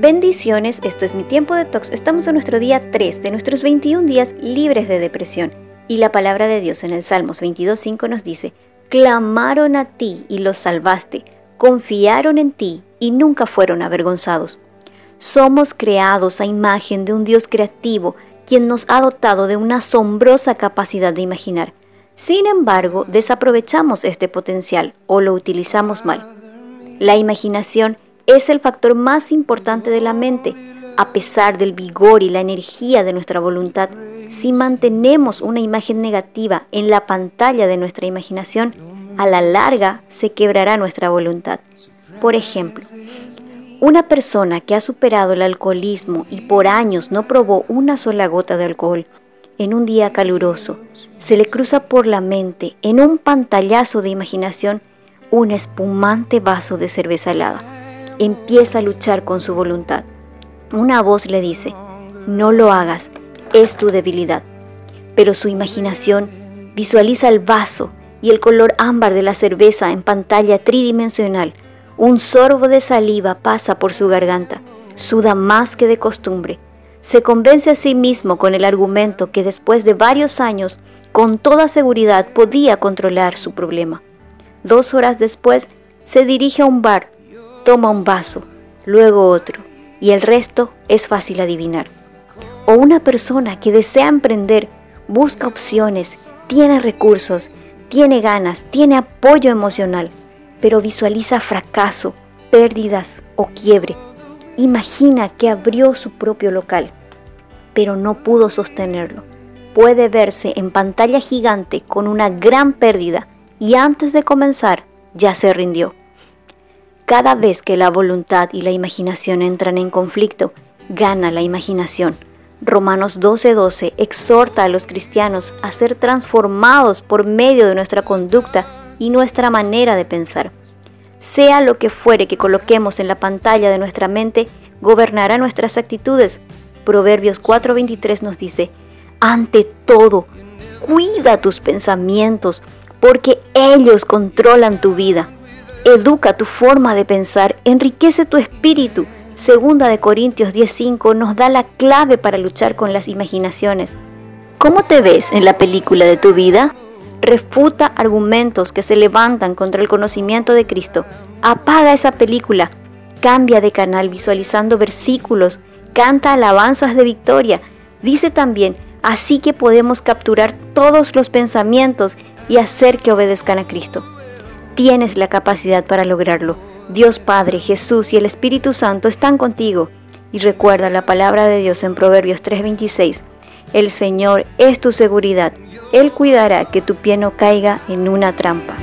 Bendiciones, esto es mi tiempo de tox. Estamos en nuestro día 3 de nuestros 21 días libres de depresión. Y la palabra de Dios en el Salmos 22.5 nos dice, clamaron a ti y los salvaste, confiaron en ti y nunca fueron avergonzados. Somos creados a imagen de un Dios creativo, quien nos ha dotado de una asombrosa capacidad de imaginar. Sin embargo, desaprovechamos este potencial o lo utilizamos mal. La imaginación es el factor más importante de la mente. A pesar del vigor y la energía de nuestra voluntad, si mantenemos una imagen negativa en la pantalla de nuestra imaginación, a la larga se quebrará nuestra voluntad. Por ejemplo, una persona que ha superado el alcoholismo y por años no probó una sola gota de alcohol, en un día caluroso, se le cruza por la mente, en un pantallazo de imaginación, un espumante vaso de cerveza helada empieza a luchar con su voluntad. Una voz le dice, no lo hagas, es tu debilidad. Pero su imaginación visualiza el vaso y el color ámbar de la cerveza en pantalla tridimensional. Un sorbo de saliva pasa por su garganta, suda más que de costumbre. Se convence a sí mismo con el argumento que después de varios años, con toda seguridad podía controlar su problema. Dos horas después, se dirige a un bar toma un vaso, luego otro, y el resto es fácil adivinar. O una persona que desea emprender, busca opciones, tiene recursos, tiene ganas, tiene apoyo emocional, pero visualiza fracaso, pérdidas o quiebre. Imagina que abrió su propio local, pero no pudo sostenerlo. Puede verse en pantalla gigante con una gran pérdida y antes de comenzar ya se rindió. Cada vez que la voluntad y la imaginación entran en conflicto, gana la imaginación. Romanos 12:12 exhorta a los cristianos a ser transformados por medio de nuestra conducta y nuestra manera de pensar. Sea lo que fuere que coloquemos en la pantalla de nuestra mente, gobernará nuestras actitudes. Proverbios 4:23 nos dice, ante todo, cuida tus pensamientos, porque ellos controlan tu vida. Educa tu forma de pensar, enriquece tu espíritu. Segunda de Corintios 10:5 nos da la clave para luchar con las imaginaciones. ¿Cómo te ves en la película de tu vida? Refuta argumentos que se levantan contra el conocimiento de Cristo. Apaga esa película. Cambia de canal visualizando versículos. Canta alabanzas de victoria. Dice también, así que podemos capturar todos los pensamientos y hacer que obedezcan a Cristo tienes la capacidad para lograrlo. Dios Padre, Jesús y el Espíritu Santo están contigo. Y recuerda la palabra de Dios en Proverbios 3:26. El Señor es tu seguridad. Él cuidará que tu pie no caiga en una trampa.